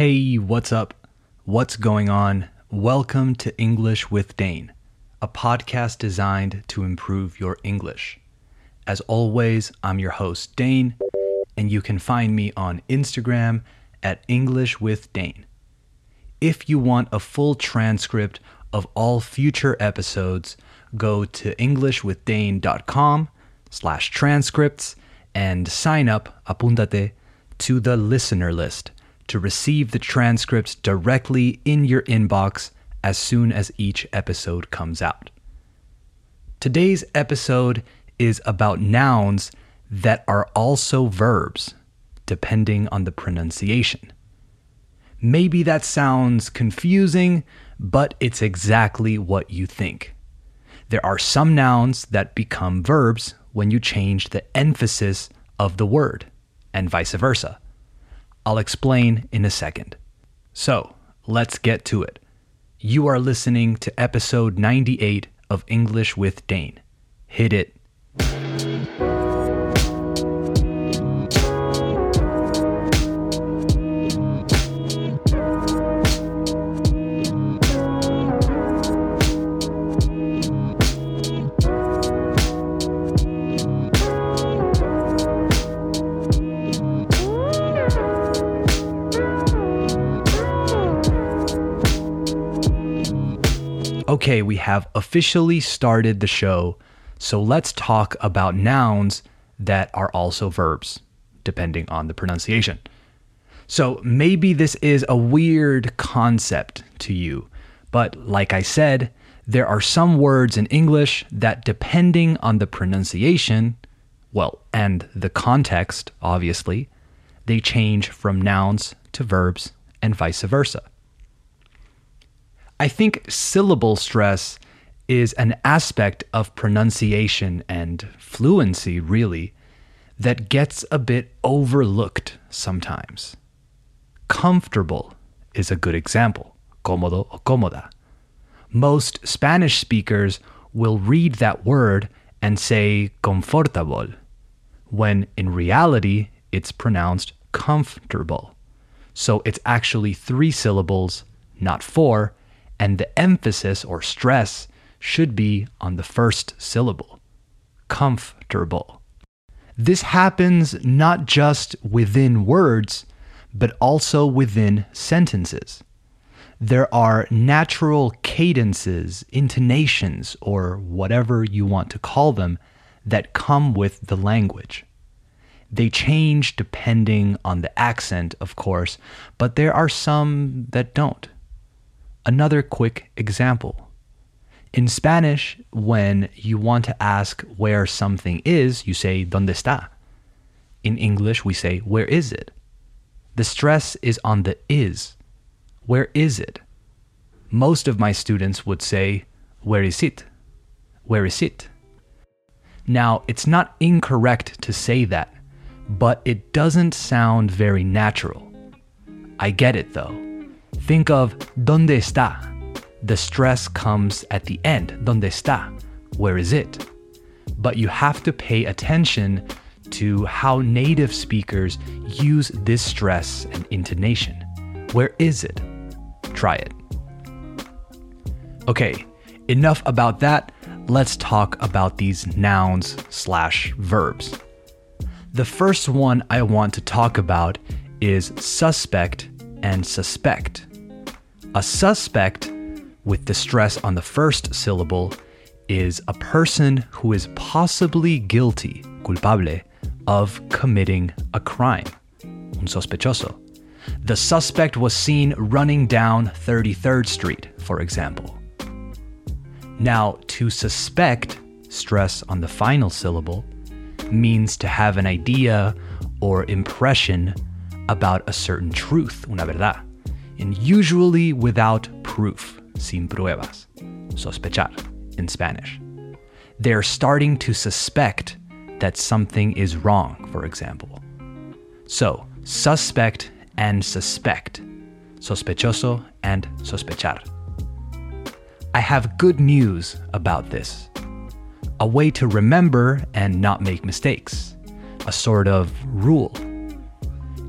Hey, what's up? What's going on? Welcome to English with Dane, a podcast designed to improve your English. As always, I'm your host, Dane, and you can find me on Instagram at English with Dane. If you want a full transcript of all future episodes, go to englishwithdane.com slash transcripts and sign up, apúntate, to the listener list to receive the transcripts directly in your inbox as soon as each episode comes out. Today's episode is about nouns that are also verbs, depending on the pronunciation. Maybe that sounds confusing, but it's exactly what you think. There are some nouns that become verbs when you change the emphasis of the word, and vice versa. I'll explain in a second. So, let's get to it. You are listening to episode 98 of English with Dane. Hit it. Okay, we have officially started the show, so let's talk about nouns that are also verbs, depending on the pronunciation. So maybe this is a weird concept to you, but like I said, there are some words in English that, depending on the pronunciation, well, and the context, obviously, they change from nouns to verbs and vice versa. I think syllable stress is an aspect of pronunciation and fluency, really, that gets a bit overlooked sometimes. Comfortable is a good example. Cómodo o cómoda. Most Spanish speakers will read that word and say comfortable, when in reality it's pronounced comfortable. So it's actually three syllables, not four, and the emphasis or stress should be on the first syllable comfortable. This happens not just within words, but also within sentences. There are natural cadences, intonations, or whatever you want to call them, that come with the language. They change depending on the accent, of course, but there are some that don't. Another quick example. In Spanish, when you want to ask where something is, you say, ¿Dónde está? In English, we say, Where is it? The stress is on the is. Where is it? Most of my students would say, Where is it? Where is it? Now, it's not incorrect to say that, but it doesn't sound very natural. I get it though. Think of ¿Dónde está? The stress comes at the end. ¿Dónde está? Where is it? But you have to pay attention to how native speakers use this stress and intonation. Where is it? Try it. Okay, enough about that. Let's talk about these nouns slash verbs. The first one I want to talk about is suspect and suspect. A suspect, with the stress on the first syllable, is a person who is possibly guilty, culpable, of committing a crime. Un sospechoso. The suspect was seen running down 33rd Street, for example. Now, to suspect, stress on the final syllable, means to have an idea or impression about a certain truth, una verdad, and usually without proof, sin pruebas, sospechar in Spanish. They're starting to suspect that something is wrong, for example. So, suspect and suspect, sospechoso and sospechar. I have good news about this. A way to remember and not make mistakes. A sort of rule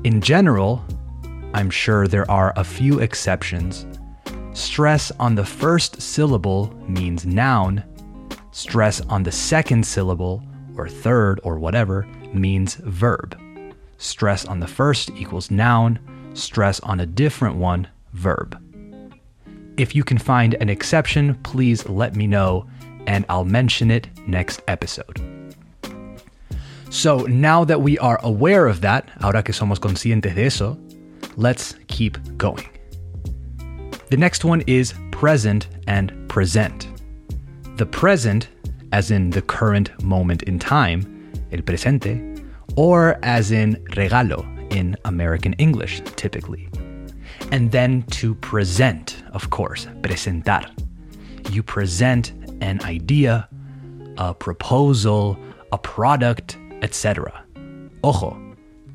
in general, I'm sure there are a few exceptions. Stress on the first syllable means noun, stress on the second syllable, or third, or whatever, means verb. Stress on the first equals noun, stress on a different one, verb. If you can find an exception, please let me know and I'll mention it next episode. So now that we are aware of that, ahora que somos conscientes de eso, let's keep going. The next one is present and present. The present, as in the current moment in time, el presente, or as in regalo in American English, typically. And then to present, of course, presentar. You present an idea, a proposal, a product, etc. Ojo,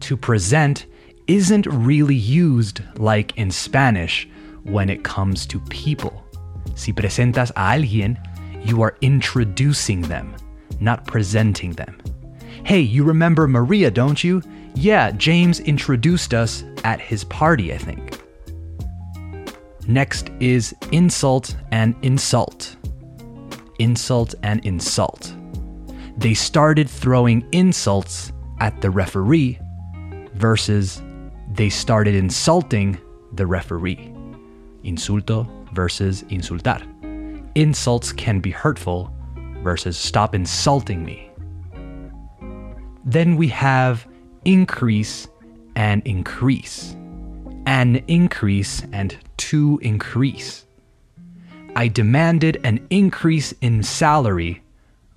to present isn't really used like in Spanish when it comes to people. Si presentas a alguien, you are introducing them, not presenting them. Hey, you remember Maria, don't you? Yeah, James introduced us at his party, I think. Next is insult and insult insult and insult. They started throwing insults at the referee versus they started insulting the referee. Insulto versus insultar. Insults can be hurtful versus stop insulting me. Then we have increase and increase, an increase and to increase. I demanded an increase in salary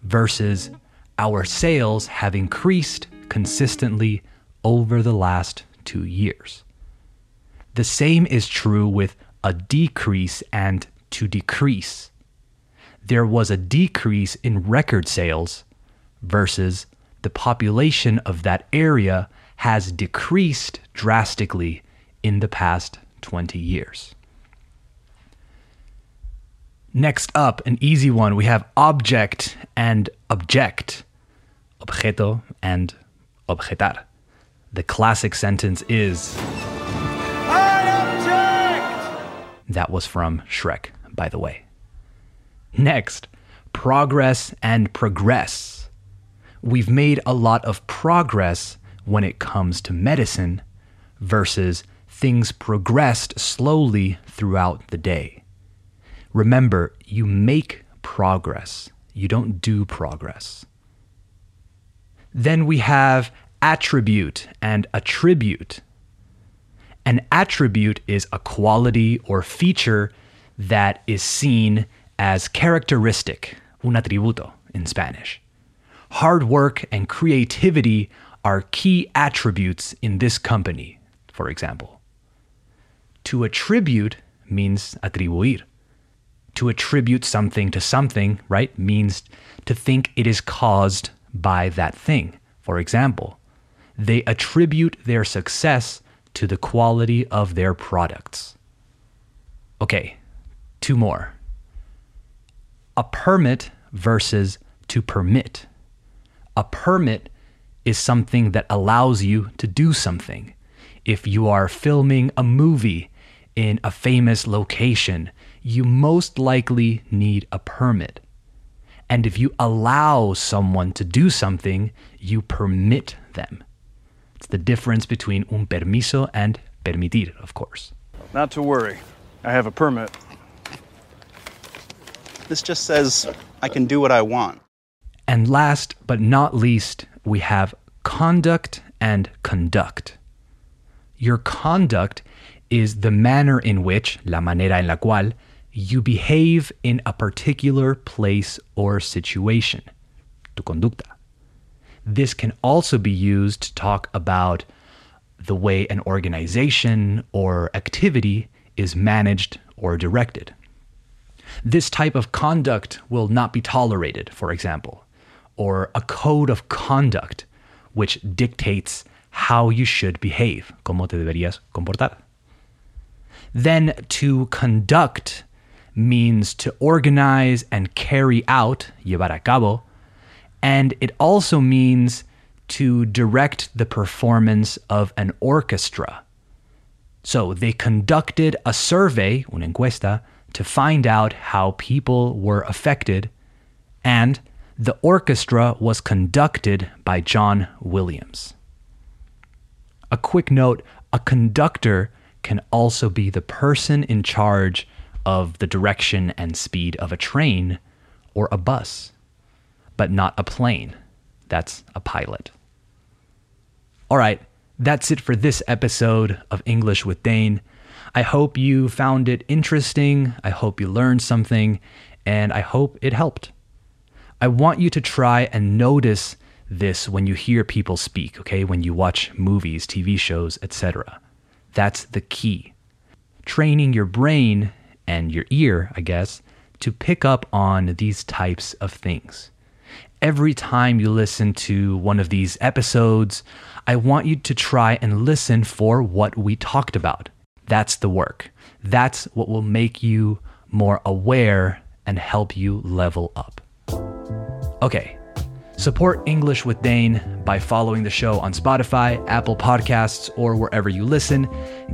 versus our sales have increased consistently over the last two years. The same is true with a decrease and to decrease. There was a decrease in record sales versus the population of that area has decreased drastically in the past 20 years. Next up, an easy one, we have object and object. Objeto and objetar. The classic sentence is I object! That was from Shrek, by the way. Next, progress and progress. We've made a lot of progress when it comes to medicine versus things progressed slowly throughout the day. Remember, you make progress, you don't do progress. Then we have attribute and attribute. An attribute is a quality or feature that is seen as characteristic, un atributo in Spanish. Hard work and creativity are key attributes in this company, for example. To attribute means atribuir to attribute something to something, right, means to think it is caused by that thing. For example, they attribute their success to the quality of their products. Okay, two more. A permit versus to permit. A permit is something that allows you to do something. If you are filming a movie in a famous location, you most likely need a permit. And if you allow someone to do something, you permit them. It's the difference between un permiso and permitir, of course. Not to worry. I have a permit. This just says I can do what I want. And last but not least, we have conduct and conduct. Your conduct is the manner in which, la manera en la cual, you behave in a particular place or situation. Tu conducta. This can also be used to talk about the way an organization or activity is managed or directed. This type of conduct will not be tolerated, for example, or a code of conduct which dictates how you should behave, cómo te deberías comportar. Then to conduct means to organize and carry out, llevar a cabo, and it also means to direct the performance of an orchestra. So they conducted a survey, una encuesta, to find out how people were affected, and the orchestra was conducted by John Williams. A quick note a conductor can also be the person in charge of the direction and speed of a train or a bus, but not a plane. That's a pilot. All right, that's it for this episode of English with Dane. I hope you found it interesting. I hope you learned something, and I hope it helped. I want you to try and notice this when you hear people speak, okay? When you watch movies, TV shows, etc. That's the key. Training your brain and your ear, I guess, to pick up on these types of things. Every time you listen to one of these episodes, I want you to try and listen for what we talked about. That's the work. That's what will make you more aware and help you level up. Okay, Support English with Dane by following the show on Spotify, Apple Podcasts, or wherever you listen.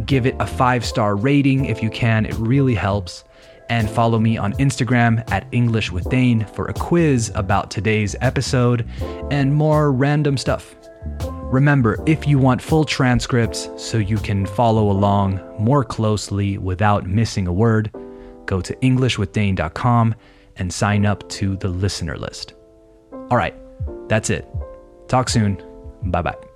Give it a five star rating if you can, it really helps. And follow me on Instagram at English with Dane for a quiz about today's episode and more random stuff. Remember, if you want full transcripts so you can follow along more closely without missing a word, go to EnglishWithDane.com and sign up to the listener list. All right. That's it. Talk soon. Bye bye.